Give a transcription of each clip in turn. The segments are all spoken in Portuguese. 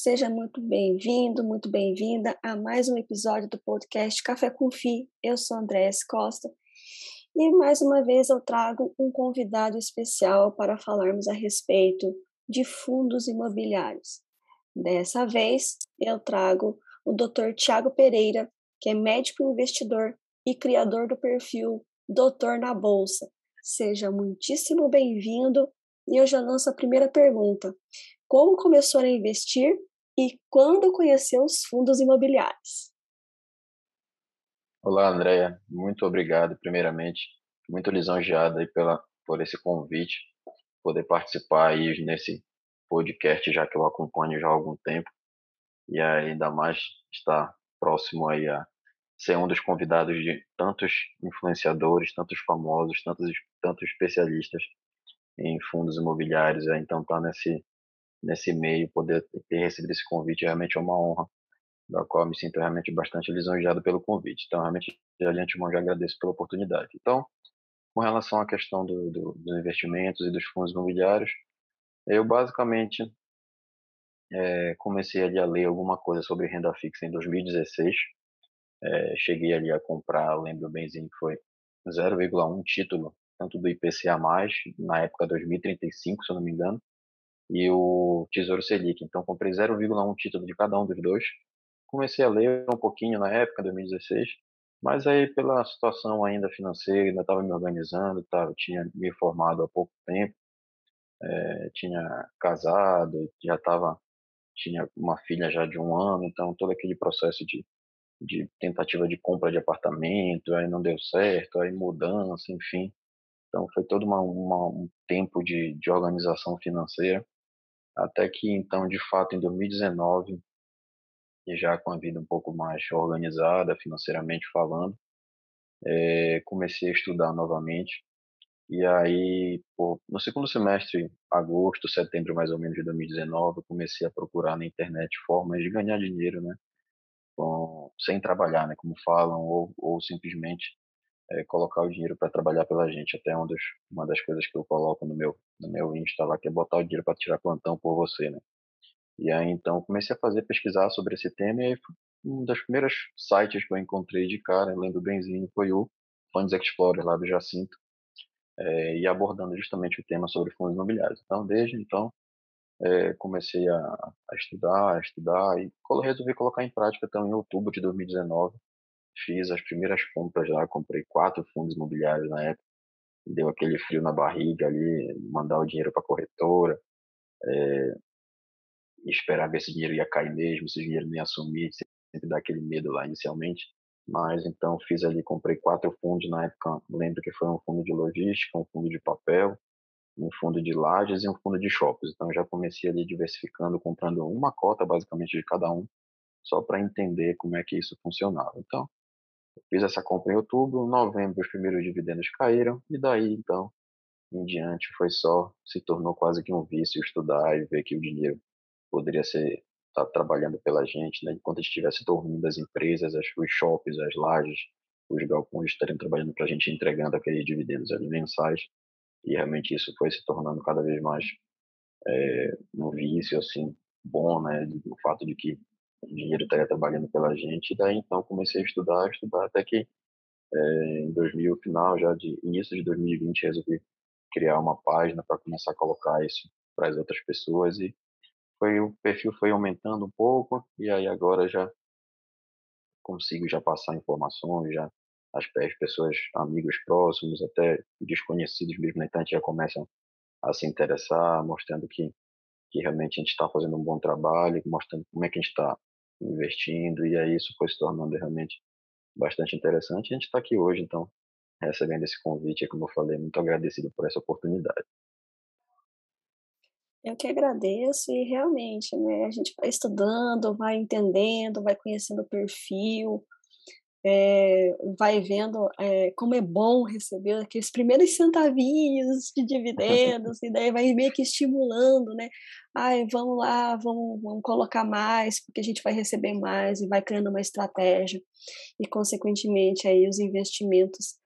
Seja muito bem-vindo, muito bem-vinda a mais um episódio do podcast Café com Fi. Eu sou Andréa Costa e mais uma vez eu trago um convidado especial para falarmos a respeito de fundos imobiliários. Dessa vez eu trago o Dr. Tiago Pereira, que é médico investidor e criador do perfil Doutor na Bolsa. Seja muitíssimo bem-vindo e eu já lanço a primeira pergunta. Como começou a investir e quando conheceu os fundos imobiliários. Olá, Andréia. Muito obrigado, primeiramente. Muito lisonjeado aí pela, por esse convite, poder participar aí nesse podcast, já que eu acompanho já há algum tempo. E ainda mais estar próximo aí a ser um dos convidados de tantos influenciadores, tantos famosos, tantos, tantos especialistas em fundos imobiliários. Então, tá nesse nesse meio, poder ter recebido esse convite realmente é uma honra, da qual me sinto realmente bastante lisonjeado pelo convite. Então, realmente, de antemão, já agradeço pela oportunidade. Então, com relação à questão do, do, dos investimentos e dos fundos imobiliários, eu basicamente é, comecei ali a ler alguma coisa sobre renda fixa em 2016. É, cheguei ali a comprar, lembro benzinho que foi 0,1 título, tanto do IPCA+, na época 2035, se eu não me engano, e o Tesouro Selic. Então, comprei 0,1 título de cada um dos dois. Comecei a ler um pouquinho na época, 2016, mas aí pela situação ainda financeira, ainda estava me organizando, tava, tinha me formado há pouco tempo, é, tinha casado, já estava, tinha uma filha já de um ano, então todo aquele processo de, de tentativa de compra de apartamento, aí não deu certo, aí mudança, enfim. Então foi todo uma, uma, um tempo de, de organização financeira até que então, de fato, em 2019, e já com a vida um pouco mais organizada financeiramente falando, é, comecei a estudar novamente. E aí, pô, no segundo semestre, agosto, setembro mais ou menos de 2019, comecei a procurar na internet formas de ganhar dinheiro, né? Com, sem trabalhar, né? Como falam, ou, ou simplesmente é, colocar o dinheiro para trabalhar pela gente. Até um dos, uma das coisas que eu coloco no meu, no meu Insta lá, que é botar o dinheiro para tirar plantão por você, né? E aí, então, comecei a fazer, pesquisar sobre esse tema, e aí, um dos primeiros sites que eu encontrei de cara, lembro benzinho, foi o Funds Explorer, lá do Jacinto, é, e abordando justamente o tema sobre fundos imobiliários. Então, desde então, é, comecei a, a, estudar, a estudar, e resolvi colocar em prática, então, em outubro de 2019, fiz as primeiras compras lá, comprei quatro fundos imobiliários na época, deu aquele frio na barriga ali, mandar o dinheiro para a corretora, é, esperar ver se o dinheiro ia cair mesmo, se o dinheiro ia assumir, sempre dá aquele medo lá inicialmente. Mas então fiz ali, comprei quatro fundos na época, lembro que foi um fundo de logística, um fundo de papel, um fundo de lajes e um fundo de shoppings. Então já comecei ali diversificando, comprando uma cota basicamente de cada um, só para entender como é que isso funcionava. Então, Fiz essa compra em outubro, novembro os primeiros dividendos caíram e daí então em diante foi só se tornou quase que um vício estudar e ver que o dinheiro poderia ser tá trabalhando pela gente, né? Enquanto estivesse dormindo as empresas, as, os shoppings, as lajes, os galpões estariam trabalhando para a gente entregando aqueles dividendos ali mensais e realmente isso foi se tornando cada vez mais é, um vício assim bom, né? O fato de que o dinheiro estaria trabalhando pela gente. E daí então comecei a estudar, estudar até que é, em 2000, final já de início de 2020, resolvi criar uma página para começar a colocar isso para as outras pessoas e foi o perfil foi aumentando um pouco e aí agora já consigo já passar informações, já as, as pessoas, amigos próximos, até desconhecidos mesmo na internet já começam a se interessar, mostrando que que realmente a gente está fazendo um bom trabalho, mostrando como é que a gente está investindo, e aí isso foi se tornando realmente bastante interessante. E a gente está aqui hoje, então, recebendo esse convite, como eu falei, muito agradecido por essa oportunidade. Eu que agradeço e realmente, né, a gente vai estudando, vai entendendo, vai conhecendo o perfil, é, vai vendo é, como é bom receber aqueles primeiros centavinhos de dividendos, e daí vai meio que estimulando, né? Ai, vamos lá, vamos, vamos colocar mais, porque a gente vai receber mais, e vai criando uma estratégia, e consequentemente aí os investimentos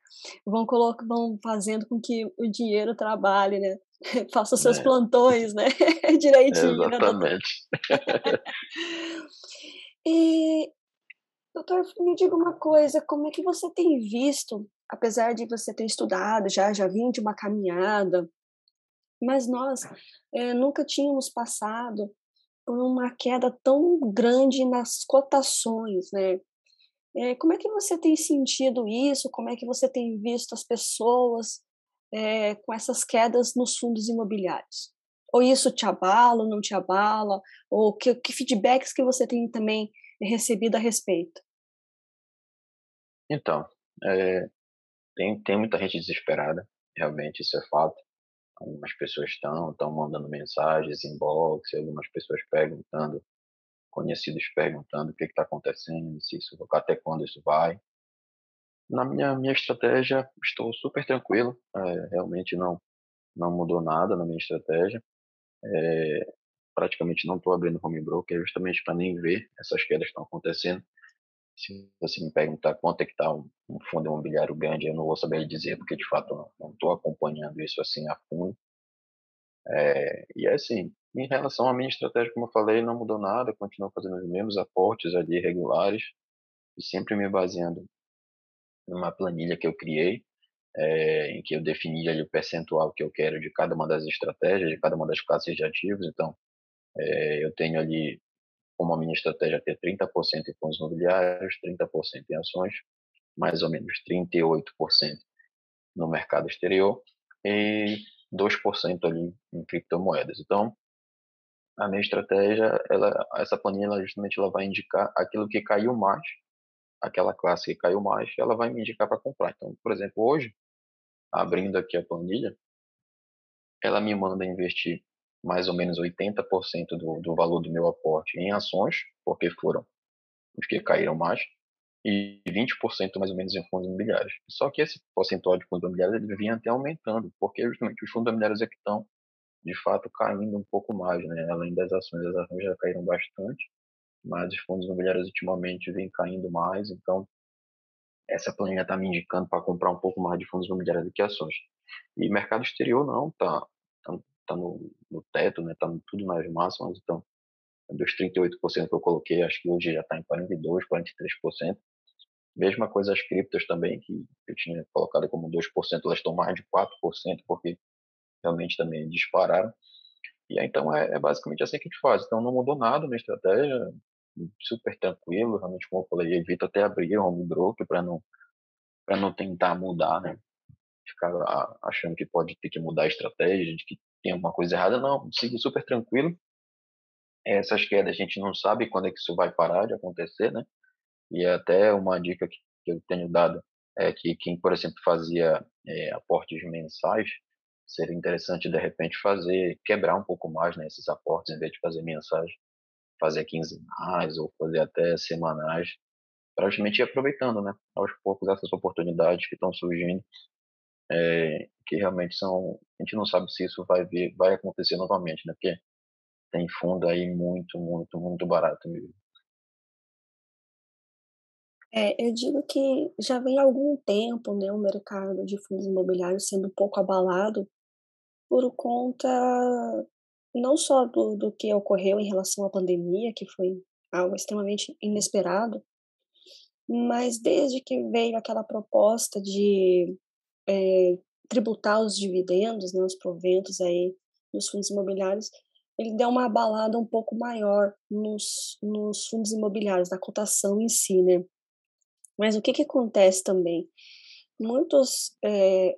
vão, colocar, vão fazendo com que o dinheiro trabalhe, né? faça seus é. plantões, né? Direitinho. Né, Exatamente. Né, e, doutor, me diga uma coisa, como é que você tem visto, apesar de você ter estudado, já, já vim de uma caminhada, mas nós é, nunca tínhamos passado por uma queda tão grande nas cotações, né? É, como é que você tem sentido isso? Como é que você tem visto as pessoas é, com essas quedas nos fundos imobiliários? Ou isso te abala, não te abala? Ou que, que feedbacks que você tem também recebido a respeito? Então, é, tem, tem muita gente desesperada, realmente, isso é fato. Algumas pessoas estão, estão mandando mensagens, inbox, algumas pessoas perguntando, conhecidos perguntando o que está acontecendo, se isso, até quando isso vai. Na minha, minha estratégia, estou super tranquilo, é, realmente não, não mudou nada na minha estratégia. É, praticamente não estou abrindo home broker justamente para nem ver essas quedas que estão acontecendo. Se você me perguntar quanto é que está um, fundo imobiliário grande, eu não vou saber dizer, porque de fato não estou acompanhando isso assim a fundo. É, e assim, em relação à minha estratégia, como eu falei, não mudou nada, continuo fazendo os mesmos aportes ali regulares e sempre me baseando numa planilha que eu criei, é, em que eu defini ali o percentual que eu quero de cada uma das estratégias, de cada uma das classes de ativos. Então, é, eu tenho ali como a minha estratégia ter 30% em fundos imobiliários, 30% em ações, mais ou menos 38% no mercado exterior e 2% ali em criptomoedas. Então, a minha estratégia, ela, essa planilha, justamente ela vai indicar aquilo que caiu mais, aquela classe que caiu mais, ela vai me indicar para comprar. Então, por exemplo, hoje, abrindo aqui a planilha, ela me manda investir mais ou menos 80% do, do valor do meu aporte em ações, porque foram os que caíram mais, e 20% mais ou menos em fundos imobiliários. Só que esse percentual de fundos imobiliários ele vinha até aumentando, porque justamente os fundos imobiliários é que estão, de fato, caindo um pouco mais, né? além das ações, as ações já caíram bastante, mas os fundos imobiliários ultimamente vêm caindo mais, então essa planilha está me indicando para comprar um pouco mais de fundos imobiliários do que ações. E mercado exterior não, tá, tá está no, no, teto, né? Está tudo nas máximas, então dos 38% que eu coloquei, acho que hoje já está em 42, 43%. Mesma coisa as criptos também, que eu tinha colocado como 2%, elas estão mais de 4%, porque realmente também dispararam. E aí, então é, é, basicamente assim que a gente faz. Então não mudou nada na estratégia, super tranquilo, realmente como eu falei, evito até abrir o home broker para não para não tentar mudar, né? Ficar achando que pode ter que mudar a estratégia, de que tem alguma coisa errada, não, sigo super tranquilo. Essas quedas a gente não sabe quando é que isso vai parar de acontecer, né? E é até uma dica que eu tenho dado é que quem, por exemplo, fazia é, aportes mensais, seria interessante de repente fazer, quebrar um pouco mais né, esses aportes, em vez de fazer mensais, fazer quinzenais ou fazer até semanais, para justamente ir aproveitando, né, aos poucos essas oportunidades que estão surgindo é, que realmente são. A gente não sabe se isso vai ver, vai acontecer novamente, né? Porque tem fundo aí muito, muito, muito barato mesmo. É, eu digo que já vem algum tempo né, o mercado de fundos imobiliários sendo um pouco abalado por conta não só do, do que ocorreu em relação à pandemia, que foi algo extremamente inesperado, mas desde que veio aquela proposta de é, tributar os dividendos, né, os proventos aí dos fundos imobiliários, ele deu uma abalada um pouco maior nos, nos fundos imobiliários, na cotação em si, né? Mas o que, que acontece também? Muitos, é,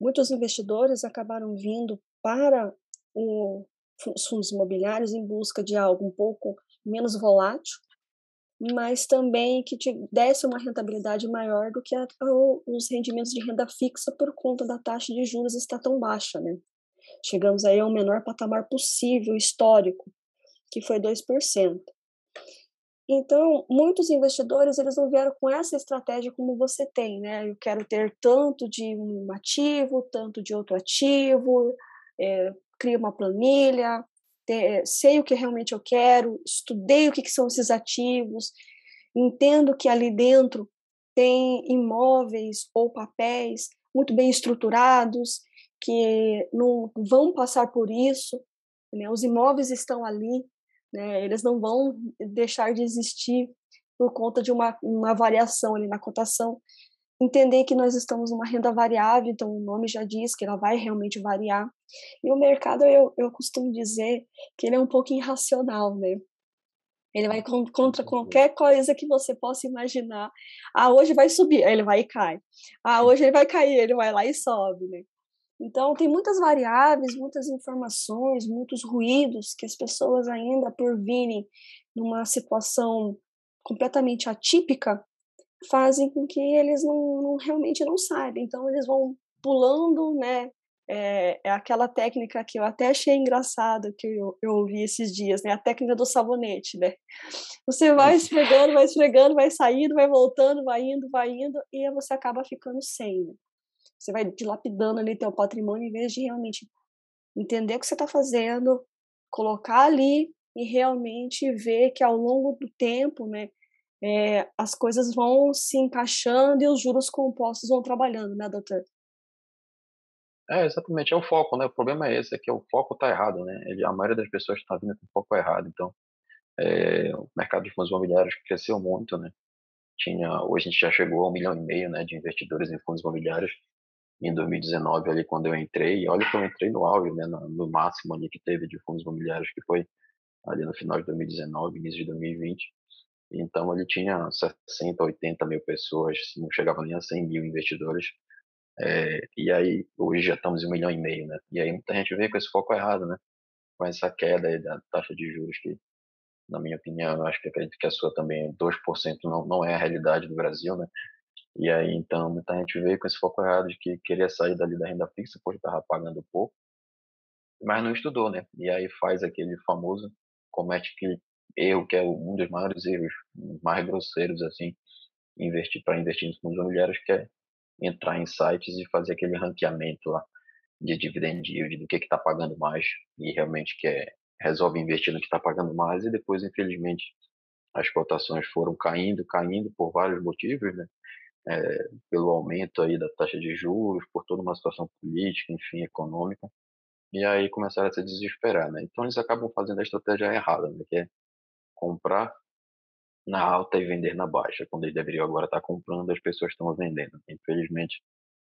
muitos investidores acabaram vindo para o, os fundos imobiliários em busca de algo um pouco menos volátil, mas também que desse uma rentabilidade maior do que a, os rendimentos de renda fixa por conta da taxa de juros estar tão baixa, né? Chegamos aí ao menor patamar possível, histórico, que foi 2%. Então, muitos investidores, eles não vieram com essa estratégia como você tem, né? Eu quero ter tanto de um ativo, tanto de outro ativo, é, crio uma planilha, sei o que realmente eu quero, estudei o que, que são esses ativos, entendo que ali dentro tem imóveis ou papéis muito bem estruturados que não vão passar por isso, né? Os imóveis estão ali, né? Eles não vão deixar de existir por conta de uma, uma variação ali na cotação. Entender que nós estamos numa renda variável, então o nome já diz que ela vai realmente variar. E o mercado, eu, eu costumo dizer que ele é um pouco irracional, né? Ele vai contra qualquer coisa que você possa imaginar. Ah, hoje vai subir, ele vai e cai. Ah, hoje ele vai cair, ele vai lá e sobe, né? Então, tem muitas variáveis, muitas informações, muitos ruídos que as pessoas ainda, por virem numa situação completamente atípica, fazem com que eles não, não realmente não saibam. Então, eles vão pulando, né, é, é, aquela técnica que eu até achei engraçado que eu, eu ouvi esses dias, né? A técnica do sabonete, né? Você vai esfregando, vai esfregando, vai saindo, vai voltando, vai indo, vai indo, e você acaba ficando sem. Né? Você vai dilapidando ali teu patrimônio em vez de realmente entender o que você está fazendo, colocar ali e realmente ver que ao longo do tempo, né? É, as coisas vão se encaixando e os juros compostos vão trabalhando, né, doutor? É, exatamente, é o foco, né? O problema é esse, é que o foco está errado, né? Ele, a maioria das pessoas está vindo com o foco errado. Então, é, o mercado de fundos imobiliários cresceu muito, né? Tinha, hoje a gente já chegou a um milhão e meio, né, de investidores em fundos imobiliários em 2019 ali quando eu entrei. E olha que eu entrei no auge, né, no, máximo ali que teve de fundos imobiliários que foi ali no final de 2019, início de 2020. Então ele tinha 60, 80 mil pessoas, não chegava nem a 100 mil investidores é, e aí, hoje já estamos em um milhão e meio, né? E aí muita gente vem com esse foco errado, né? Com essa queda aí da taxa de juros que, na minha opinião, eu acho que acredito que a sua também, 2% não, não é a realidade do Brasil, né? E aí, então, muita gente veio com esse foco errado de que queria sair dali da renda fixa porque estava pagando pouco, mas não estudou, né? E aí faz aquele famoso, comete aquele erro que é um dos maiores erros, mais grosseiros, assim, investir para investir em fundos imobiliários, que é entrar em sites e fazer aquele ranqueamento lá de dividend yield, do que está pagando mais e realmente quer, resolve investir no que está pagando mais e depois, infelizmente, as cotações foram caindo, caindo por vários motivos, né? É, pelo aumento aí da taxa de juros, por toda uma situação política, enfim, econômica, e aí começaram a se desesperar, né? Então eles acabam fazendo a estratégia errada, né? Que é comprar na alta e vender na baixa, quando eles deveriam agora estar comprando, as pessoas estão vendendo. Infelizmente,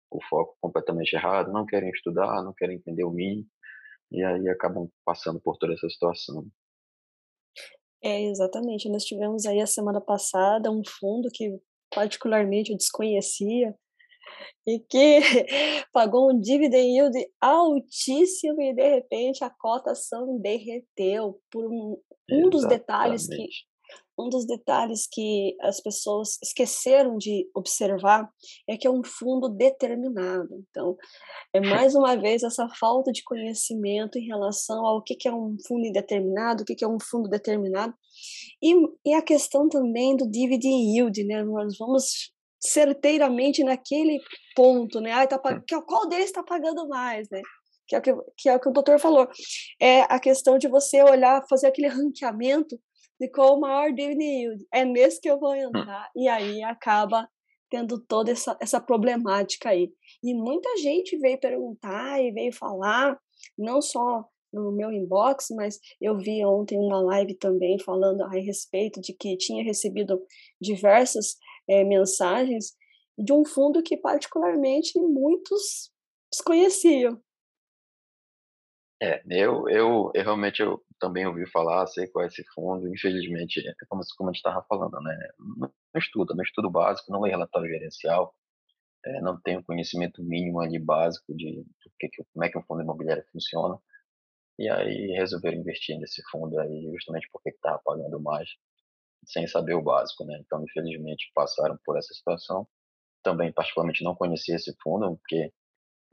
o foco completamente errado, não querem estudar, não querem entender o mínimo, e aí acabam passando por toda essa situação. É, exatamente. Nós tivemos aí a semana passada um fundo que particularmente eu desconhecia e que pagou um dividend yield altíssimo e de repente a cotação derreteu por um, um dos detalhes que um dos detalhes que as pessoas esqueceram de observar é que é um fundo determinado. Então, é mais uma vez essa falta de conhecimento em relação ao que é um fundo indeterminado, o que é um fundo determinado, e, e a questão também do dividend yield, né? Nós vamos certeiramente naquele ponto, né? Ah, tá, qual deles está pagando mais, né? Que é, o que, que é o que o doutor falou. É a questão de você olhar, fazer aquele ranqueamento de qual o maior dividend yield. É nesse que eu vou hum. entrar. E aí acaba tendo toda essa, essa problemática aí. E muita gente veio perguntar e veio falar, não só no meu inbox, mas eu vi ontem uma live também falando a respeito de que tinha recebido diversas é, mensagens de um fundo que particularmente muitos desconheciam. É, eu, eu, eu realmente eu também ouvi falar, sei qual é esse fundo, infelizmente, é como, como a gente estava falando, né? Não, estuda, não estudo básico, não lê relatório gerencial, é, não tenho conhecimento mínimo ali básico de, de que, como é que um fundo imobiliário funciona, e aí resolveram investir nesse fundo aí justamente porque estava pagando mais, sem saber o básico, né? Então, infelizmente, passaram por essa situação. Também, particularmente, não conhecia esse fundo, porque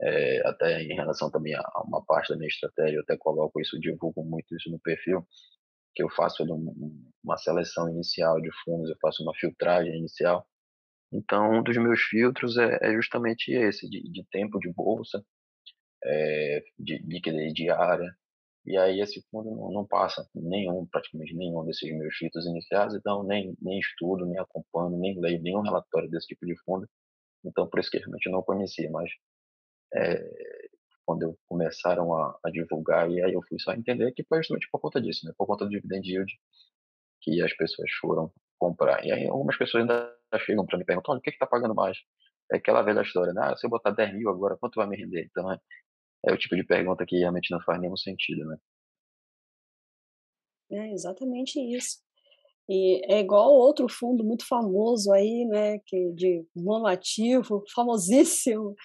é, até em relação também a, uma parte da minha estratégia, eu até coloco isso, divulgo muito isso no perfil, que eu faço um, uma seleção inicial de fundos, eu faço uma filtragem inicial. Então, um dos meus filtros é, é justamente esse, de, de, tempo de bolsa, é, de liquidez diária, e aí esse fundo não, não, passa nenhum, praticamente nenhum desses meus filtros iniciais, então nem, nem estudo, nem acompanho, nem leio nenhum relatório desse tipo de fundo, então por isso que realmente não conhecia, mas é, quando começaram a, a, divulgar, e aí eu fui só entender que foi justamente por conta disso, né? Por conta do dividend yield que as pessoas foram comprar. E aí algumas pessoas ainda chegam para me perguntar, olha, o que está pagando mais? É aquela velha história, né? Ah, se eu botar 10 mil agora, quanto vai me render? Então, é, é o tipo de pergunta que realmente não faz nenhum sentido, né? É exatamente isso. E é igual outro fundo muito famoso aí, né, que de monoativo, famosíssimo,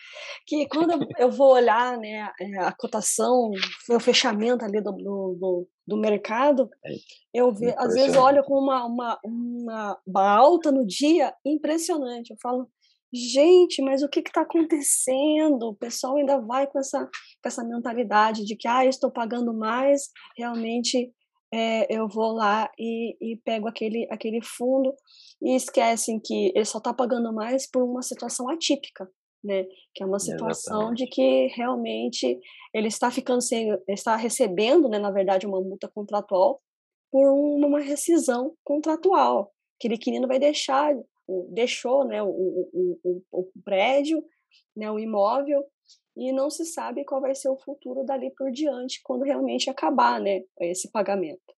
que quando eu vou olhar, né, é, a cotação, o fechamento ali do, do, do mercado, é, eu vejo, às vezes olho com uma, uma, uma, uma alta no dia impressionante. Eu falo, gente, mas o que está acontecendo? O pessoal ainda vai com essa, com essa mentalidade de que, ah, estou pagando mais, realmente é, eu vou lá e, e, pego aquele, aquele fundo e esquecem que ele só está pagando mais por uma situação atípica, né? Que é uma situação Exatamente. de que realmente ele está ficando sem, está recebendo, né, na verdade, uma multa contratual por uma rescisão contratual. Aquele inquilino vai deixar, deixou, né, o, o, o, o prédio, né, o imóvel e não se sabe qual vai ser o futuro dali por diante quando realmente acabar, né, esse pagamento.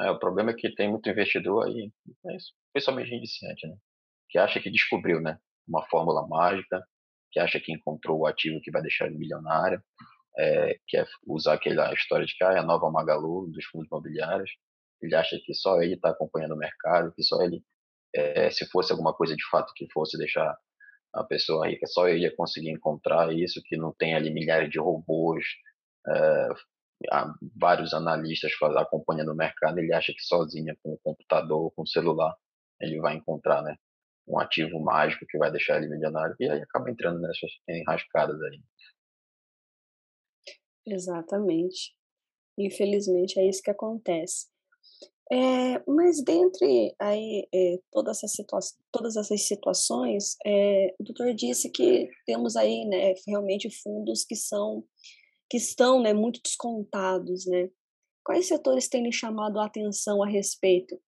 É, o problema é que tem muito investidor aí, é principalmente iniciante, né, que acha que descobriu, né, uma fórmula mágica, que acha que encontrou o ativo que vai deixar ele milionário, é, quer usar aquela história de que ah, é a nova Magalu dos fundos imobiliários, ele acha que só ele está acompanhando o mercado, que só ele, é, se fosse alguma coisa de fato que fosse deixar a pessoa rica, só ia conseguir encontrar isso, que não tem ali milhares de robôs, é, vários analistas acompanhando o mercado, ele acha que sozinho, com o computador, com o celular, ele vai encontrar né, um ativo mágico que vai deixar ele milionário, e aí acaba entrando nessas enrascadas aí. Exatamente. Infelizmente é isso que acontece. É, mas dentre aí é, todas, essas situa todas essas situações, é, o doutor disse que temos aí né, realmente fundos que são que estão né, muito descontados, né? Quais setores têm lhe chamado a atenção a respeito?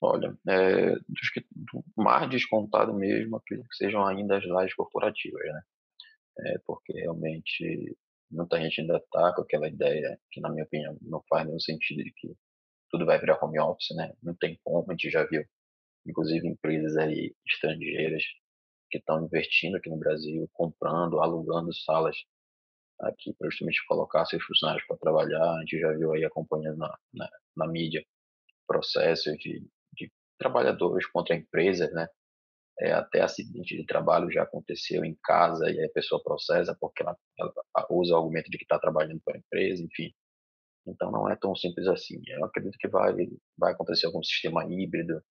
Olha, é, dos que, do mais descontado mesmo, acredito que sejam ainda as lajes corporativas, né? É, porque realmente muita gente ainda está com aquela ideia que, na minha opinião, não faz nenhum sentido de que tudo vai virar home office, né? Não tem como, a gente já viu, inclusive empresas aí estrangeiras que estão investindo aqui no Brasil, comprando, alugando salas aqui para justamente colocar seus funcionários para trabalhar. A gente já viu aí acompanhando na, na, na mídia processos de, de trabalhadores contra empresas, né? É, até acidente de trabalho já aconteceu em casa e a pessoa processa porque ela, ela usa o argumento de que está trabalhando para a empresa, enfim. Então não é tão simples assim. Eu acredito que vai, vai acontecer algum sistema híbrido,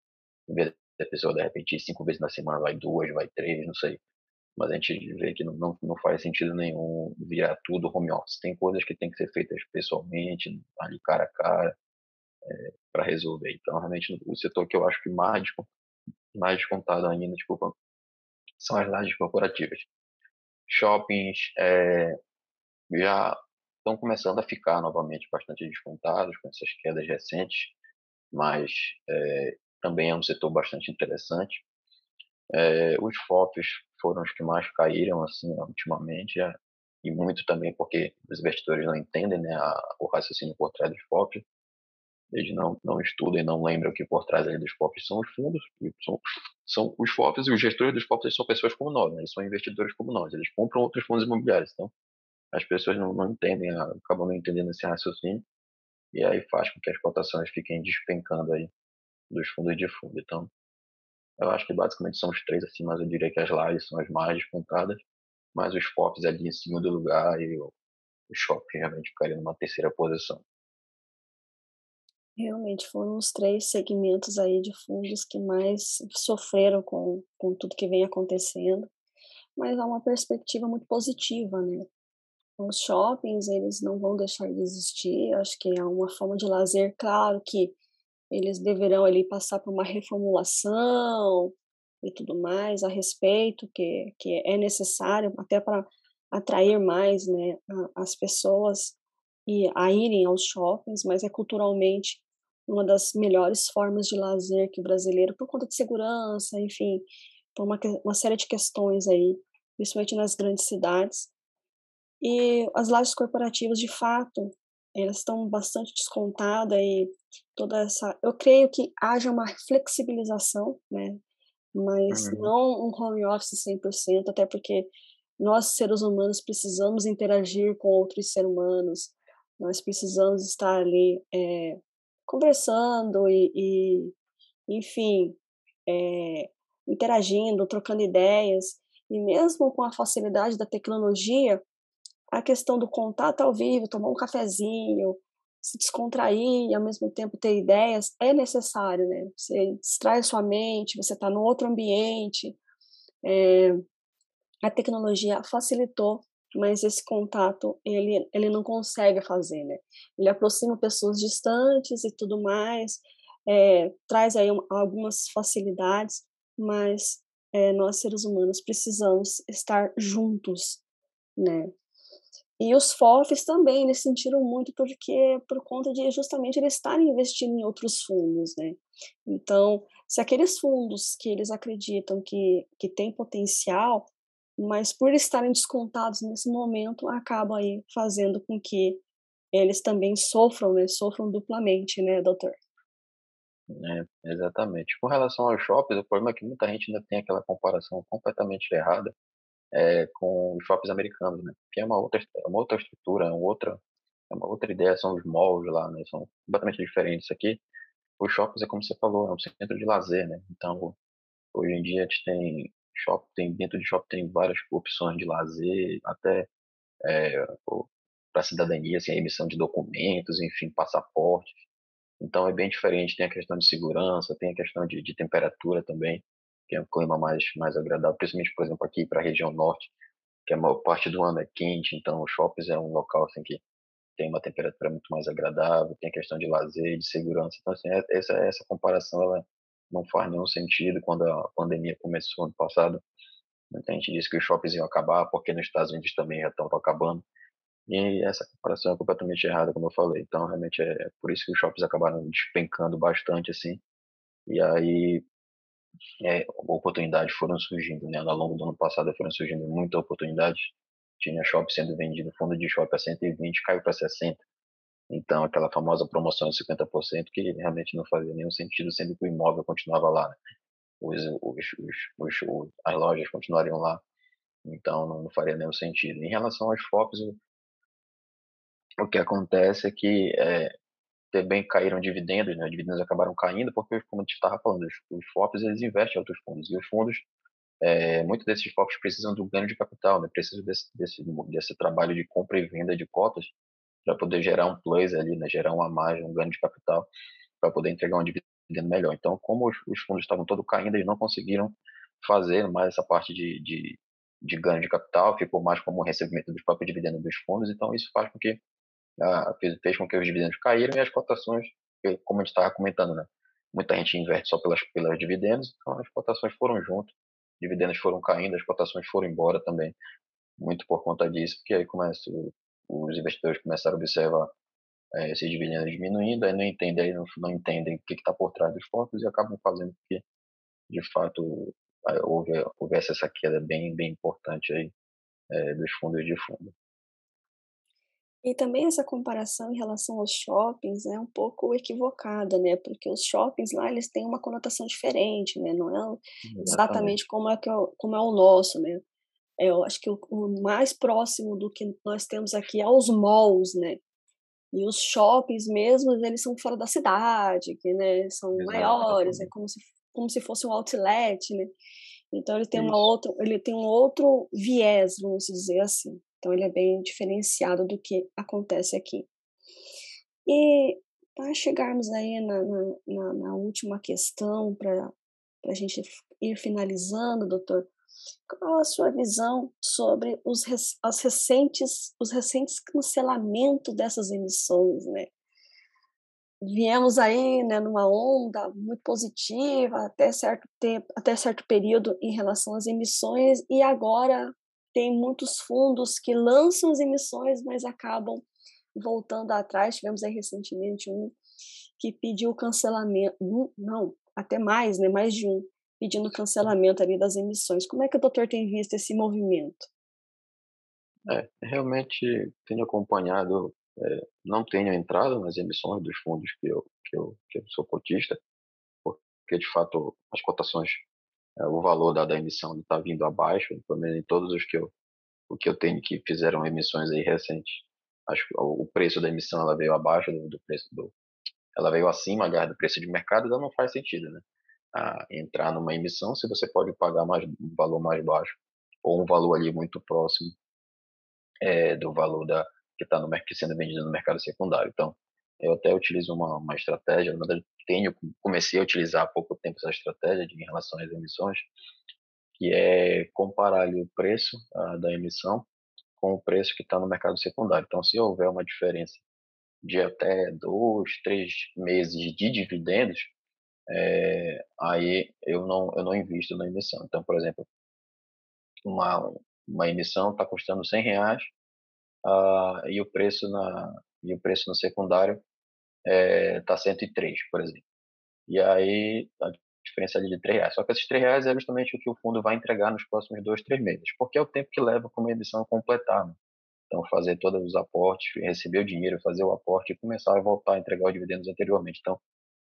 em vez da pessoa de repente cinco vezes na semana, vai duas, vai três, não sei. Mas a gente vê que não, não, não faz sentido nenhum virar tudo home office. Tem coisas que tem que ser feitas pessoalmente, ali cara a cara, é, para resolver. Então, realmente, o setor que eu acho que mais mais descontado ainda, desculpa, são as lajes corporativas. Shoppings é, já estão começando a ficar novamente bastante descontados com essas quedas recentes, mas é, também é um setor bastante interessante. É, os FOFs foram os que mais caíram assim ultimamente, e muito também porque os investidores não entendem né, a, o raciocínio por trás dos FOFs eles não, não estudam e não lembram que por trás dos FOPs são os fundos, são, são os FOPs e os gestores dos FOPs são pessoas como nós, né? eles são investidores como nós, eles compram outros fundos imobiliários, então as pessoas não, não entendem, acabam não entendendo esse raciocínio, e aí faz com que as cotações fiquem despencando aí dos fundos de fundo. Então, eu acho que basicamente são os três assim, mas eu diria que as lives são as mais descontadas, mas os FOPs ali em cima do lugar e o, o shopping realmente ficaria numa terceira posição. Realmente foram os três segmentos aí de fundos que mais sofreram com, com tudo que vem acontecendo, mas há uma perspectiva muito positiva, né? Os shoppings, eles não vão deixar de existir, acho que é uma forma de lazer, claro que eles deverão ali passar por uma reformulação e tudo mais a respeito, que, que é necessário até para atrair mais né, as pessoas e a irem aos shoppings, mas é culturalmente uma das melhores formas de lazer que o brasileiro, por conta de segurança, enfim, por uma, uma série de questões aí, principalmente nas grandes cidades. E as lajes corporativas, de fato, elas estão bastante descontadas e toda essa. Eu creio que haja uma flexibilização, né? Mas uhum. não um home office 100%, até porque nós, seres humanos, precisamos interagir com outros seres humanos, nós precisamos estar ali é, conversando e, e enfim, é, interagindo, trocando ideias, e mesmo com a facilidade da tecnologia, a questão do contato ao vivo, tomar um cafezinho, se descontrair e ao mesmo tempo ter ideias é necessário, né? Você distrai sua mente, você está no outro ambiente. É, a tecnologia facilitou, mas esse contato ele ele não consegue fazer, né? Ele aproxima pessoas distantes e tudo mais, é, traz aí algumas facilidades, mas é, nós seres humanos precisamos estar juntos, né? E os FOFs também, eles sentiram muito porque por conta de justamente eles estarem investindo em outros fundos, né? Então, se aqueles fundos que eles acreditam que, que tem potencial, mas por estarem descontados nesse momento, acaba aí fazendo com que eles também sofram, né? Sofram duplamente, né, doutor? É, exatamente. Com relação aos shoppings, o problema é que muita gente ainda tem aquela comparação completamente errada é, com os shoppings americanos, né? Que é uma outra, é uma outra estrutura, é uma outra, é uma outra ideia, são os malls lá, né? São completamente diferentes. aqui, os shoppings é como você falou, é um centro de lazer, né? Então, hoje em dia a gente tem shopping, tem, dentro de shopping tem várias opções de lazer, até é, para cidadania, assim, emissão de documentos, enfim, passaportes. Então é bem diferente, tem a questão de segurança, tem a questão de, de temperatura também que é um clima mais, mais agradável, principalmente, por exemplo, aqui para a região norte, que a maior parte do ano é quente, então os shoppings é um local assim que tem uma temperatura muito mais agradável, tem a questão de lazer, de segurança. Então, assim, é, essa, essa comparação ela não faz nenhum sentido. Quando a pandemia começou ano passado, muita gente disse que os shoppings iam acabar, porque nos Estados Unidos também já estão acabando. E essa comparação é completamente errada, como eu falei. Então, realmente, é, é por isso que os shoppings acabaram despencando bastante, assim. E aí, é, oportunidades foram surgindo, né? Ao longo do ano passado foram surgindo muitas oportunidades. Tinha shopping sendo vendido, fundo de shopping a 120, caiu para 60. Então, aquela famosa promoção de 50% que realmente não fazia nenhum sentido, sendo que o imóvel continuava lá. Né? Os, os, os, os, as lojas continuariam lá. Então, não, faria nenhum sentido. Em relação aos FOPs, o, que acontece é que é, também caíram dividendos, né? Os dividendos acabaram caindo porque, como a gente estava falando, os, os FOPs eles investem em outros fundos e os fundos, é, muitos desses FOPs precisam do ganho de capital, né? Precisam desse, desse, desse trabalho de compra e venda de cotas para poder gerar um plus ali, né? Gerar uma margem, um ganho de capital para poder entregar um dividendo melhor. Então, como os, os fundos estavam todos caindo, eles não conseguiram fazer mais essa parte de, de, de ganho de capital, ficou mais como um recebimento dos próprios dividendos dos fundos. Então, isso faz com que fez, fez com que os dividendos caíram e as cotações, como a gente estava comentando, né? Muita gente investe só pelas, pelas dividendos, então as cotações foram junto, dividendos foram caindo, as cotações foram embora também, muito por conta disso, porque aí começa, os investidores começaram a observar é, esses dividendos diminuindo, aí não entendem, aí não, não entendem o que está por trás dos focos e acabam fazendo que, de fato, houve, houvesse essa queda bem, bem importante aí é, dos fundos de fundo. E também essa comparação em relação aos shoppings é um pouco equivocada, né? Porque os shoppings lá, eles têm uma conotação diferente, né? Não é exatamente como é, que é, como é o nosso, né? É, eu acho que o, o, mais próximo do que nós temos aqui é os malls, né? E os shoppings mesmo, eles são fora da cidade, que né, são maiores, é como se, como se fosse um outlet, né? Então ele tem uma outra, ele tem um outro viés, vamos dizer assim. Então, ele é bem diferenciado do que acontece aqui. E para chegarmos aí na, na, na última questão, para a gente ir finalizando, doutor, qual a sua visão sobre os, as recentes, os recentes cancelamentos dessas emissões, né? Viemos aí, né, numa onda muito positiva até certo tempo, até certo período em relação às emissões e agora tem muitos fundos que lançam as emissões, mas acabam voltando atrás. Tivemos aí recentemente um que pediu cancelamento, não, até mais, né, mais de um, pedindo cancelamento ali das emissões. Como é que o doutor tem visto esse movimento? É, realmente tenho acompanhado, é, não tenho entrado nas emissões dos fundos que eu, que eu, que eu sou cotista, porque de fato as cotações, é, o valor da, da emissão está vindo abaixo, pelo menos em todos os que eu, o que eu tenho que fizeram emissões aí recentes. Acho o preço da emissão ela veio abaixo do, do preço do, ela veio acima, aliás, do preço de mercado, então não faz sentido, né? A entrar numa emissão se você pode pagar mais um valor mais baixo ou um valor ali muito próximo é, do valor da que está sendo vendido no mercado secundário. Então, eu até utilizo uma, uma estratégia, na verdade, tenho comecei a utilizar há pouco tempo essa estratégia de, em relação às emissões, que é comparar ali o preço uh, da emissão com o preço que está no mercado secundário. Então, se houver uma diferença de até dois, três meses de dividendos, é, aí eu não, eu não invisto na emissão. Então, por exemplo, uma, uma emissão está custando 100 reais uh, e o preço na e o preço no secundário está é, tá 103, por exemplo. E aí a diferença ali de 3 reais. Só que esses 3 reais é justamente o que o fundo vai entregar nos próximos dois, três meses, porque é o tempo que leva para uma emissão completar. Né? Então, fazer todos os aportes, receber o dinheiro, fazer o aporte e começar a voltar a entregar os dividendos anteriormente. Então,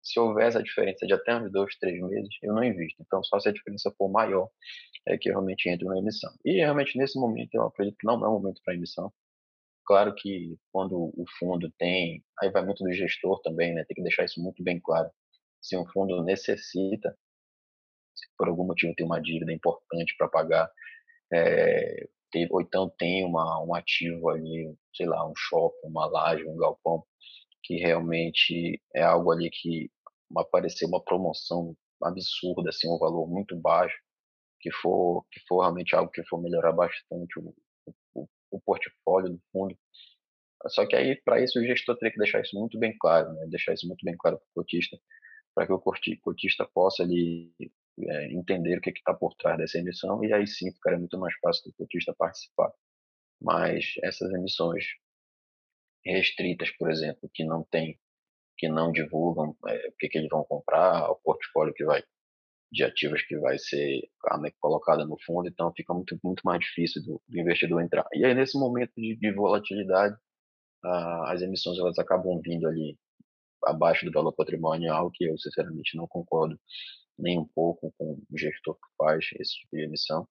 se houver essa diferença de até uns dois, três meses, eu não invisto. Então, só se a diferença for maior, é que eu realmente entro na emissão. E realmente, nesse momento, eu acredito que não é o momento para emissão. Claro que quando o fundo tem, aí vai muito do gestor também, né? Tem que deixar isso muito bem claro. Se um fundo necessita, se por algum motivo tem uma dívida importante para pagar, é, ou então tem uma, um ativo ali, sei lá, um shopping, uma laje, um galpão, que realmente é algo ali que apareceu uma promoção absurda, assim, um valor muito baixo, que for, que for realmente algo que for melhorar bastante o, o, o portfólio do fundo. Só que aí, para isso, o gestor teria que deixar isso muito bem claro, né? deixar isso muito bem claro para o cotista, para que o cotista possa ali é, entender o que está por trás dessa emissão e aí sim ficaria muito mais fácil do cotista participar. Mas essas emissões restritas, por exemplo, que não tem, que não divulgam é, o que, que eles vão comprar, o portfólio que vai de ativos que vai ser né, colocada no fundo, então fica muito, muito mais difícil do, do investidor entrar. E aí, nesse momento de, de volatilidade, ah, as emissões elas acabam vindo ali abaixo do valor patrimonial, que eu sinceramente não concordo nem um pouco com o gestor que faz esse tipo de emissão,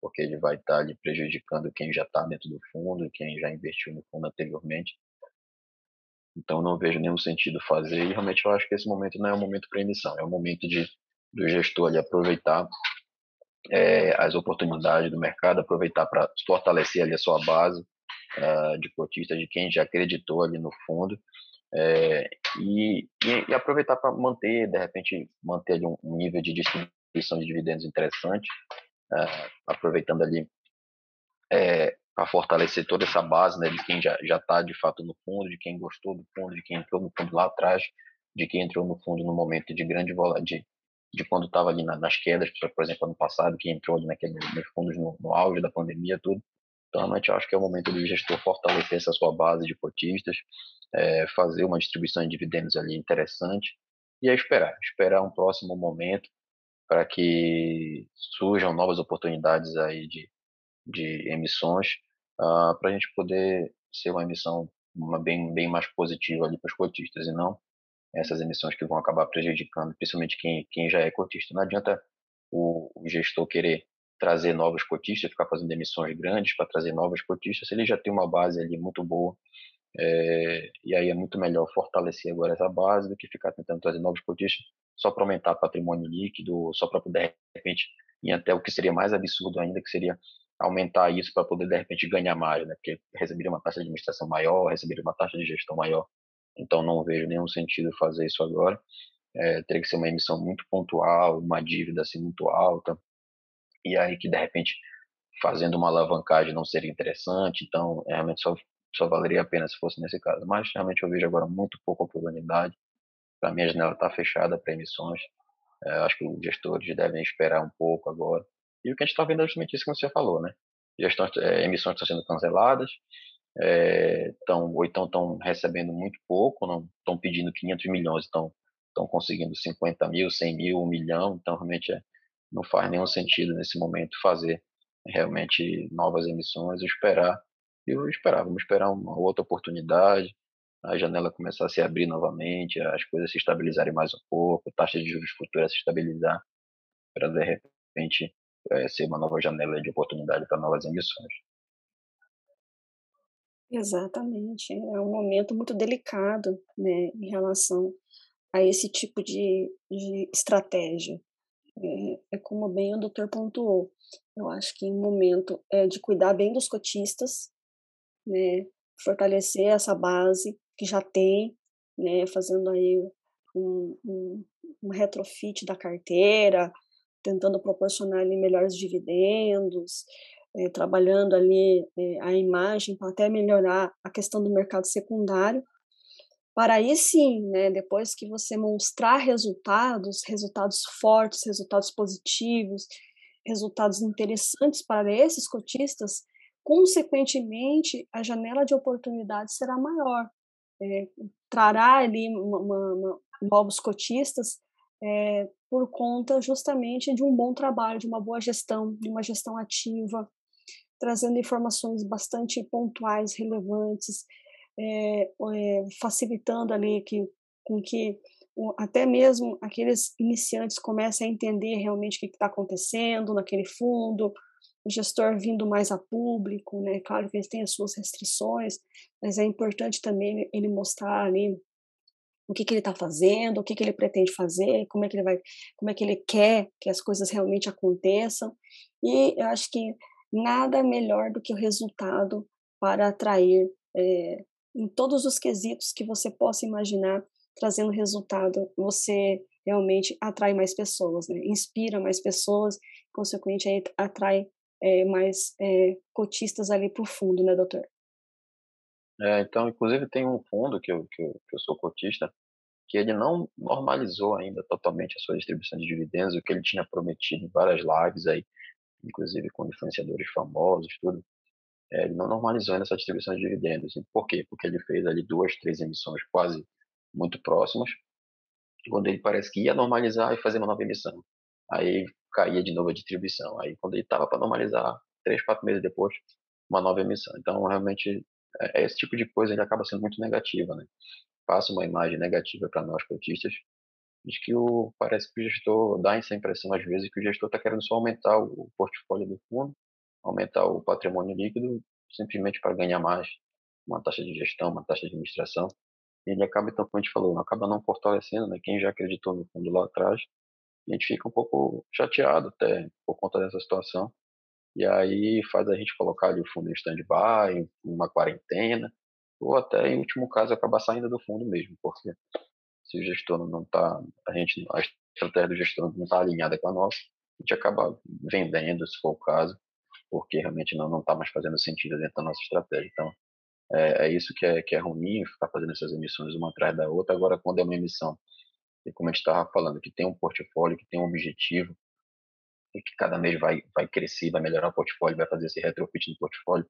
porque ele vai estar ali prejudicando quem já está dentro do fundo, quem já investiu no fundo anteriormente. Então não vejo nenhum sentido fazer e realmente eu acho que esse momento não é o momento para emissão, é o momento de do gestor ali aproveitar é, as oportunidades do mercado, aproveitar para fortalecer ali a sua base uh, de cotistas, de quem já acreditou ali no fundo é, e, e, e, aproveitar para manter, de repente, manter ali um, um, nível de distribuição de dividendos interessante, é, aproveitando ali é, para fortalecer toda essa base né, de quem já está de fato no fundo, de quem gostou do fundo, de quem entrou no fundo lá atrás, de quem entrou no fundo no momento de grande de, de quando estava ali na, nas quedas, por exemplo, ano passado, que entrou ali naquele, nos fundos no, no auge da pandemia, tudo. Então, realmente, eu acho que é o momento do gestor fortalecer essa sua base de cotistas, é, fazer uma distribuição de dividendos ali interessante e é esperar, esperar um próximo momento para que surjam novas oportunidades aí de, de emissões uh, ah, para a gente poder ser uma emissão uma bem, bem mais positiva ali para os cotistas e não essas emissões que vão acabar prejudicando, principalmente quem, quem já é cotista. Não adianta o, o gestor querer trazer novos cotistas, ficar fazendo emissões grandes para trazer novos cotistas, se ele já tem uma base ali muito boa é, e aí é muito melhor fortalecer agora essa base do que ficar tentando trazer novos cotistas só para aumentar patrimônio líquido, só para poder, de repente, ir até o que seria mais absurdo ainda, que seria aumentar isso para poder, de repente, ganhar mais, né? Porque receberia uma taxa de administração maior, receberia uma taxa de gestão maior. Então, não vejo nenhum sentido fazer isso agora. É, teria que ser uma emissão muito pontual, uma dívida assim muito alta, e aí que, de repente, fazendo uma alavancagem não seria interessante. Então, é realmente só só valeria a pena se fosse nesse caso. Mas realmente eu vejo agora muito pouca oportunidade. Para mim, a janela está fechada para emissões. É, acho que os gestores devem esperar um pouco agora. E o que a gente está vendo é justamente isso que você falou, né? Gestões, é, emissões estão sendo canceladas, é, tão, ou então estão recebendo muito pouco, não estão pedindo 500 milhões, estão estão conseguindo 50 mil, 100 mil, 1 milhão, então realmente é, não faz nenhum sentido nesse momento fazer realmente novas emissões, esperar. Eu esperava, vamos esperar uma outra oportunidade, a janela começar a se abrir novamente, as coisas se estabilizarem mais um pouco, taxa de juros futura se estabilizar, para de repente é, ser uma nova janela de oportunidade para novas emissões. Exatamente, é um momento muito delicado, né, em relação a esse tipo de, de estratégia. É, é, como bem o doutor pontuou. Eu acho que em um momento é de cuidar bem dos cotistas, né, fortalecer essa base que já tem, né, fazendo aí um, um, um retrofit da carteira, tentando proporcionar ali melhores dividendos, é, trabalhando ali é, a imagem para até melhorar a questão do mercado secundário, para aí sim, né, depois que você mostrar resultados, resultados fortes, resultados positivos, resultados interessantes para esses cotistas, consequentemente a janela de oportunidade será maior, é, trará ali uma, uma, novos cotistas é, por conta justamente de um bom trabalho, de uma boa gestão, de uma gestão ativa, trazendo informações bastante pontuais, relevantes, é, é, facilitando ali que, com que até mesmo aqueles iniciantes comecem a entender realmente o que está acontecendo naquele fundo, o gestor vindo mais a público, né? Claro que ele tem as suas restrições, mas é importante também ele mostrar ali o que, que ele está fazendo, o que, que ele pretende fazer, como é que ele vai, como é que ele quer que as coisas realmente aconteçam. E eu acho que nada melhor do que o resultado para atrair é, em todos os quesitos que você possa imaginar, trazendo resultado, você realmente atrai mais pessoas, né? inspira mais pessoas, consequentemente atrai é, mais é, cotistas ali para o fundo, né, doutor? É, então, inclusive tem um fundo que eu, que eu, que eu sou cotista, que ele não normalizou ainda totalmente a sua distribuição de dividendos, o que ele tinha prometido em várias lives aí, inclusive com influenciadores famosos, tudo é, ele não normalizou ainda essa distribuição de dividendos. Por quê? Porque ele fez ali duas, três emissões quase muito próximas, quando ele parece que ia normalizar e fazer uma nova emissão. Aí caía de novo a distribuição. Aí quando ele estava para normalizar, três, quatro meses depois, uma nova emissão. Então, realmente, esse tipo de coisa ele acaba sendo muito negativa, né? Passa uma imagem negativa para nós cotistas, de que o, parece que o gestor dá essa impressão às vezes que o gestor está querendo só aumentar o portfólio do fundo aumentar o patrimônio líquido simplesmente para ganhar mais, uma taxa de gestão, uma taxa de administração. E ele acaba, então, como a gente falou, acaba não fortalecendo né, quem já acreditou no fundo lá atrás. A gente fica um pouco chateado até por conta dessa situação. E aí faz a gente colocar ali o fundo em stand-by, uma quarentena, ou até, em último caso, acabar saindo do fundo mesmo, porque se o gestor não está, a gente, a estratégia do gestor não está alinhada com a nossa, a gente acaba vendendo, se for o caso, porque realmente não está mais fazendo sentido dentro da nossa estratégia. Então, é, é, isso que é, que é ruim, ficar fazendo essas emissões uma atrás da outra. Agora, quando é uma emissão, e como a gente estava falando, que tem um portfólio, que tem um objetivo, e que cada mês vai, vai crescer, vai melhorar o portfólio, vai fazer esse retrofit no portfólio,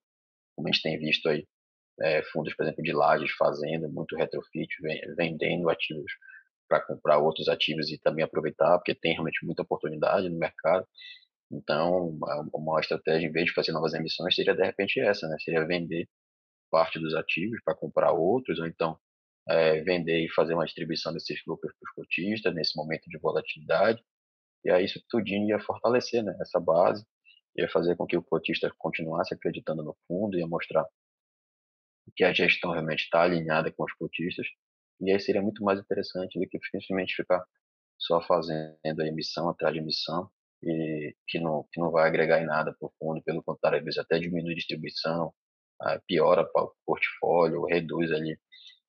como a gente tem visto aí, é, fundos, por exemplo, de lajes fazendo muito retrofit, vendendo ativos para comprar outros ativos e também aproveitar, porque tem realmente muita oportunidade no mercado. Então, uma estratégia, em vez de fazer novas emissões, seria de repente essa, né? Seria vender parte dos ativos para comprar outros, ou então é, vender e fazer uma distribuição desses lucros para os cotistas nesse momento de volatilidade. E aí isso tudinho ia fortalecer né, essa base, ia fazer com que o cotista continuasse acreditando no fundo, ia mostrar que a gestão realmente está alinhada com os cotistas, e aí seria muito mais interessante do que simplesmente ficar só fazendo emissão atrás de emissão, e que não, que não vai agregar em nada para o fundo, pelo contrário, às vezes até diminui a distribuição, piora para o portfólio, reduz ali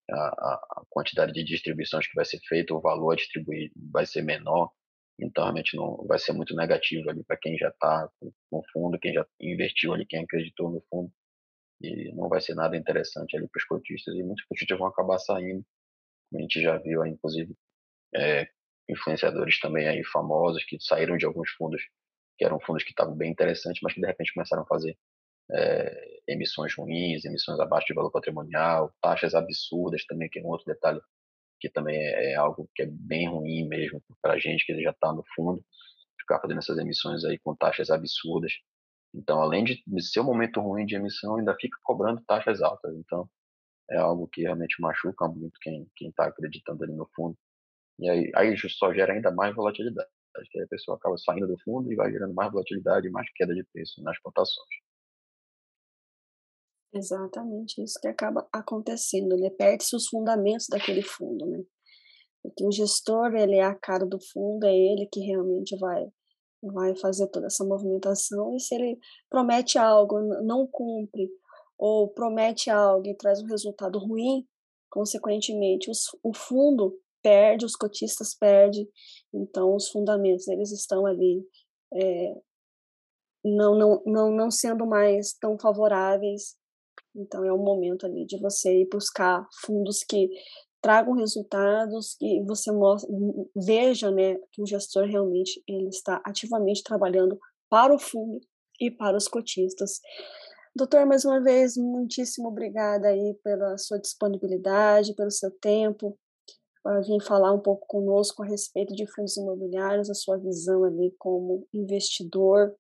a, a, quantidade de distribuições que vai ser feita, o valor a distribuir vai ser menor, então realmente não vai ser muito negativo ali para quem já está com o fundo, quem já investiu ali, quem acreditou no fundo, e não vai ser nada interessante ali para os cotistas, e muitos cotistas vão acabar saindo, como a gente já viu aí, inclusive, é, influenciadores também aí famosos que saíram de alguns fundos que eram fundos que estavam bem interessantes, mas que de repente começaram a fazer é, emissões ruins, emissões abaixo de valor patrimonial, taxas absurdas também, que é um outro detalhe que também é, é algo que é bem ruim mesmo para a gente que já está no fundo. ficar fazendo essas emissões aí com taxas absurdas. Então, além de, ser um momento ruim de emissão, ainda fica cobrando taxas altas. Então, é algo que realmente machuca muito quem está acreditando ali no fundo. E aí, aí só gera ainda mais volatilidade, que a pessoa acaba saindo do fundo e vai gerando mais volatilidade e mais queda de preço nas cotações. Exatamente, isso que acaba acontecendo, né? Perde-se os fundamentos daquele fundo, né? Porque o gestor, ele é a cara do fundo, é ele que realmente vai vai fazer toda essa movimentação e se ele promete algo, não cumpre, ou promete algo e traz um resultado ruim, consequentemente os, o fundo perde, os cotistas perdem, então os fundamentos eles estão ali é, não, não, não, não sendo mais tão favoráveis, então é o momento ali de você ir buscar fundos que tragam resultados e você mostra, veja né, que o gestor realmente ele está ativamente trabalhando para o fundo e para os cotistas. Doutor, mais uma vez, muitíssimo obrigada aí pela sua disponibilidade, pelo seu tempo, para vir falar um pouco conosco a respeito de fundos imobiliários, a sua visão ali como investidor,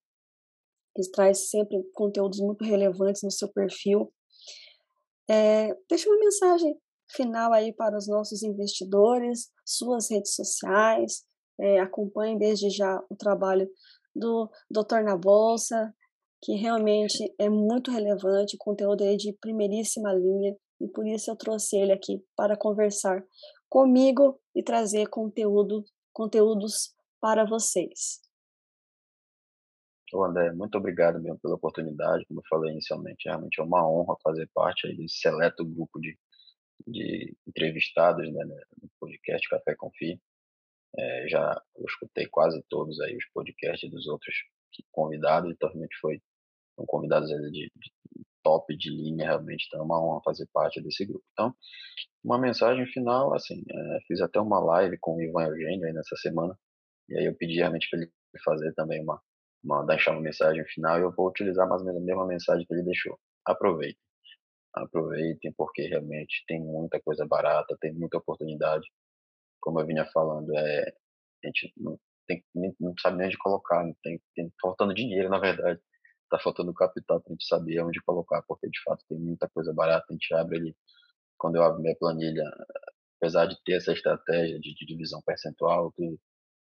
que traz sempre conteúdos muito relevantes no seu perfil. É, uma mensagem final aí para os nossos investidores, suas redes sociais, é, acompanhe desde já o trabalho do Doutor na Bolsa, que realmente é muito relevante, o conteúdo é de primeiríssima linha, e por isso eu trouxe ele aqui para conversar comigo e trazer conteúdo, conteúdos para vocês. Ô André, muito obrigado mesmo pela oportunidade, como eu falei inicialmente, realmente é uma honra fazer parte aí desse seleto grupo de, de entrevistados né, no podcast Café Confie. É, já eu escutei quase todos aí os podcasts dos outros convidados, então realmente foi são convidados de, de, top de linha, realmente, então é uma honra fazer parte desse grupo. Então, uma mensagem final, assim, é, fiz até uma live com o Ivan Eugênio aí nessa semana, e aí eu pedi realmente para ele fazer também uma, deixar uma mensagem final, e eu vou utilizar mais ou menos a mesma mensagem que ele deixou. Aproveitem. Aproveitem, porque realmente tem muita coisa barata, tem muita oportunidade. Como eu vinha falando, é, a gente não, tem, não sabe nem onde colocar, não tem, tem faltando dinheiro, na verdade tá faltando capital para a gente saber onde colocar, porque de fato tem muita coisa barata, a gente abre ali, quando eu abro minha planilha, apesar de ter essa estratégia de, de divisão percentual, de,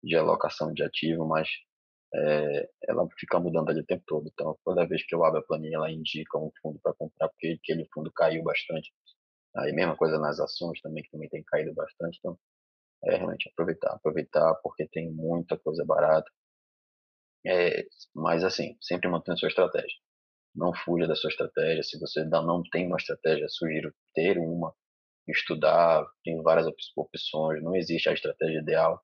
de alocação de ativo, mas é, ela fica mudando ali o tempo todo. Então, toda vez que eu abro a planilha, ela indica um fundo para comprar, porque aquele fundo caiu bastante. Aí, mesma coisa nas ações também, que também tem caído bastante. Então, é realmente aproveitar, aproveitar, porque tem muita coisa barata. É, mas assim, sempre mantendo sua estratégia. Não fuja da sua estratégia. Se você ainda não tem uma estratégia, sugiro ter uma, estudar. Tem várias opções. Não existe a estratégia ideal,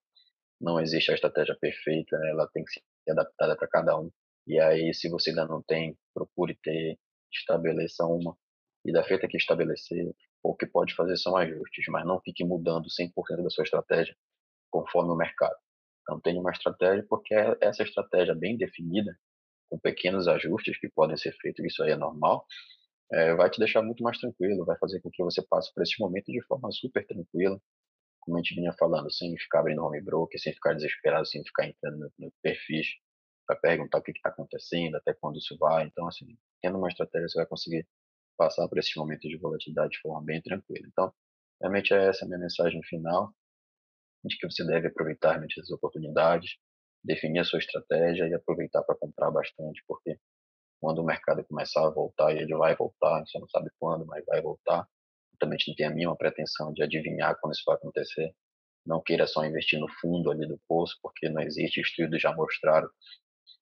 não existe a estratégia perfeita. Né? Ela tem que ser adaptada para cada um. E aí, se você ainda não tem, procure ter, estabeleça uma. E da feita que estabelecer, o que pode fazer são ajustes, mas não fique mudando 100% da sua estratégia conforme o mercado. Então, tenha uma estratégia, porque é essa estratégia bem definida, com pequenos ajustes que podem ser feitos, isso aí é normal, é, vai te deixar muito mais tranquilo, vai fazer com que você passe por esse momento de forma super tranquila, como a gente vinha falando, sem ficar abrindo home broker, sem ficar desesperado, sem ficar entrando no, no perfis para perguntar o que está acontecendo, até quando isso vai. Então, assim, tendo uma estratégia, você vai conseguir passar por esses momentos de volatilidade de forma bem tranquila. Então, realmente é essa a minha mensagem final de que você deve aproveitar realmente as oportunidades, definir a sua estratégia e aproveitar para comprar bastante, porque quando o mercado começar a voltar, e ele vai voltar, você não sabe quando, mas vai voltar, também não tem a mínima pretensão de adivinhar quando isso vai acontecer. Não queira só investir no fundo ali do poço, porque não existe estudos já mostraram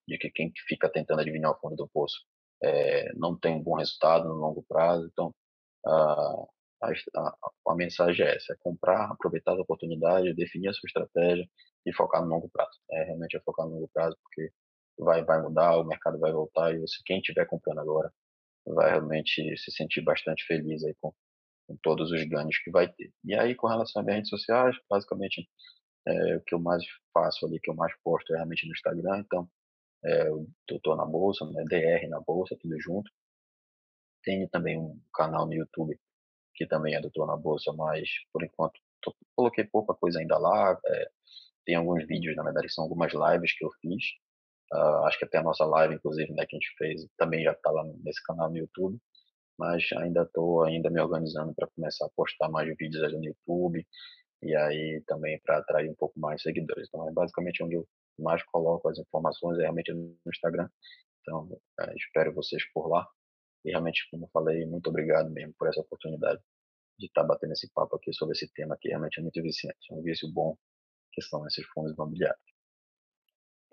de que quem fica tentando adivinhar o fundo do poço é, não tem um bom resultado no longo prazo. Então, a, a, a, mensagem é essa: é comprar, aproveitar as oportunidades, definir a sua estratégia e focar no longo prazo. É realmente é focar no longo prazo, porque vai, vai mudar, o mercado vai voltar e você, quem estiver comprando agora vai realmente se sentir bastante feliz aí com, com todos os ganhos que vai ter. E aí, com relação às redes sociais, basicamente é, o que eu mais faço ali, que eu mais posto é realmente no Instagram, então é, o Doutor na Bolsa, né, DR na Bolsa, tudo junto. Tenho também um canal no YouTube que também é doutor na bolsa, mas por enquanto tô, coloquei pouca coisa ainda lá. É, tem alguns vídeos, na verdade, são algumas lives que eu fiz. Uh, acho que até a nossa live, inclusive, né, que a gente fez, também já está lá nesse canal no YouTube. Mas ainda estou ainda me organizando para começar a postar mais vídeos ali no YouTube e aí também para atrair um pouco mais seguidores. Então é basicamente onde eu mais coloco as informações, é realmente no Instagram. Então é, espero vocês por lá. E realmente, como eu falei, muito obrigado mesmo por essa oportunidade de estar tá batendo esse papo aqui sobre esse tema que realmente é muito viciante. É um vício bom que são esses fundos imobiliários.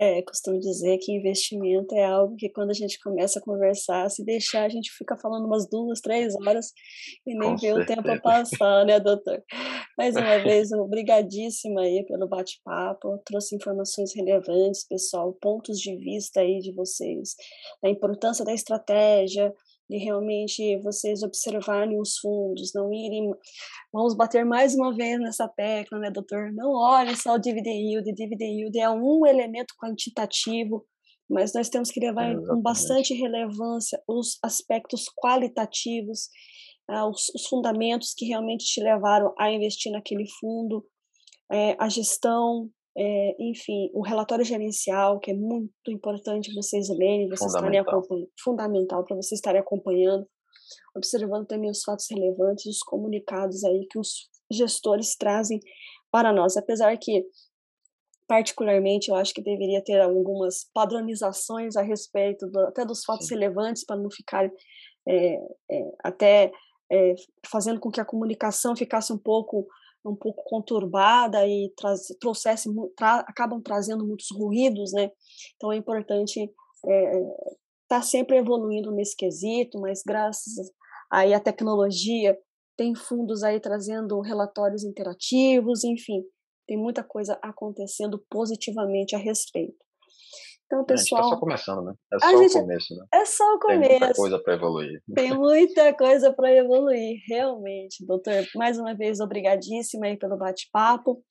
É, costumo dizer que investimento é algo que quando a gente começa a conversar, se deixar, a gente fica falando umas duas, três horas e nem Com vê certeza. o tempo passar, né, doutor? Mais uma vez, obrigadíssima aí pelo bate-papo, trouxe informações relevantes, pessoal, pontos de vista aí de vocês, da importância da estratégia, de realmente vocês observarem os fundos, não irem. Vamos bater mais uma vez nessa tecla, né, doutor? Não olhe só o dividend yield. Dividend yield é um elemento quantitativo, mas nós temos que levar é, com bastante relevância os aspectos qualitativos, ah, os, os, fundamentos que realmente te levaram a investir naquele fundo, é, a gestão, é, enfim, o relatório gerencial, que é muito importante vocês lerem, vocês estarem acompanhando, fundamental para vocês estarem acompanhando, observando também os fatos relevantes, os comunicados aí que os gestores trazem para nós, apesar que particularmente eu acho que deveria ter algumas padronizações a respeito do, até dos fatos Sim. relevantes para não ficar é, é, até é, fazendo com que a comunicação ficasse um pouco um pouco conturbada e traz, trouxesse, tra, acabam trazendo muitos ruídos, né? Então é importante estar é, tá sempre evoluindo nesse quesito, mas graças aí à tecnologia tem fundos aí trazendo relatórios interativos, enfim, tem muita coisa acontecendo positivamente a respeito. Então, pessoal. A gente tá só começando, né? É só gente, o começo, né? É só o começo. Tem muita coisa para evoluir. Tem muita coisa para evoluir, realmente, doutor. Mais uma vez, obrigadíssima aí pelo bate-papo.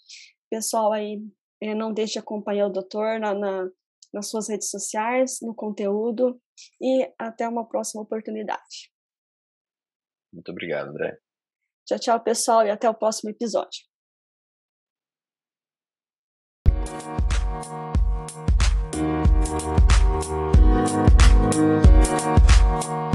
Pessoal aí, eh, não deixe de acompanhar o doutor na, na, nas suas redes sociais, no conteúdo. E até uma próxima oportunidade. Muito obrigado, André. Tchau, tchau, pessoal, e até o próximo episódio. Thank you.